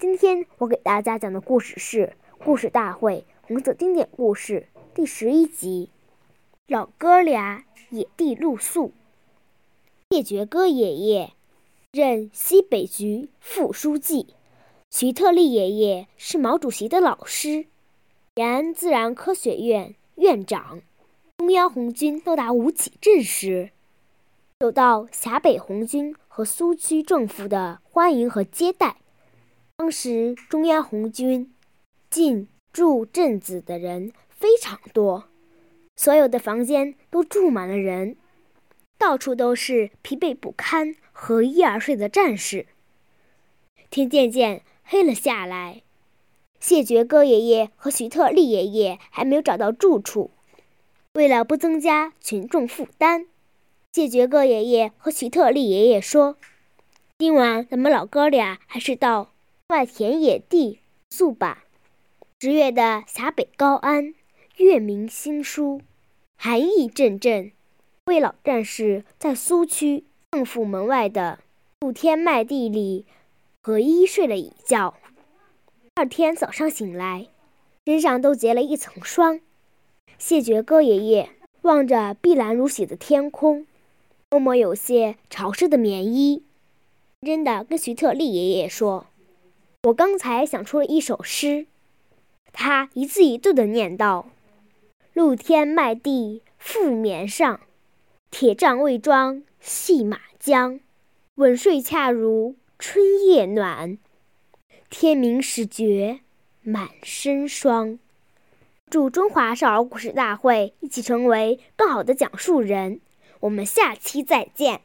今天我给大家讲的故事是《故事大会红色经典故事》第十一集《老哥俩野地露宿》。谢觉哥爷爷任西北局副书记，徐特立爷爷是毛主席的老师，延安自然科学院院长。中央红军到达吴起镇时，受到陕北红军和苏区政府的欢迎和接待。当时中央红军进驻镇子的人非常多，所有的房间都住满了人，到处都是疲惫不堪和夜而睡的战士。天渐渐黑了下来，谢觉哥爷爷和徐特立爷爷还没有找到住处。为了不增加群众负担，谢觉哥爷爷和徐特立爷爷说：“今晚咱们老哥俩还是到。”外田野地宿吧。十月的陕北高安，月明星疏，寒意阵阵。魏老战士在苏区政府门外的露天麦地里和衣睡了一觉。第二天早上醒来，身上都结了一层霜。谢绝哥爷爷望着碧蓝如洗的天空，摸摸有些潮湿的棉衣，认真的跟徐特立爷爷说。我刚才想出了一首诗，他一字一顿地念道：“露天麦地覆棉上，铁杖未装系马缰。稳睡恰如春夜暖，天明始觉满身霜。”祝中华少儿故事大会一起成为更好的讲述人。我们下期再见。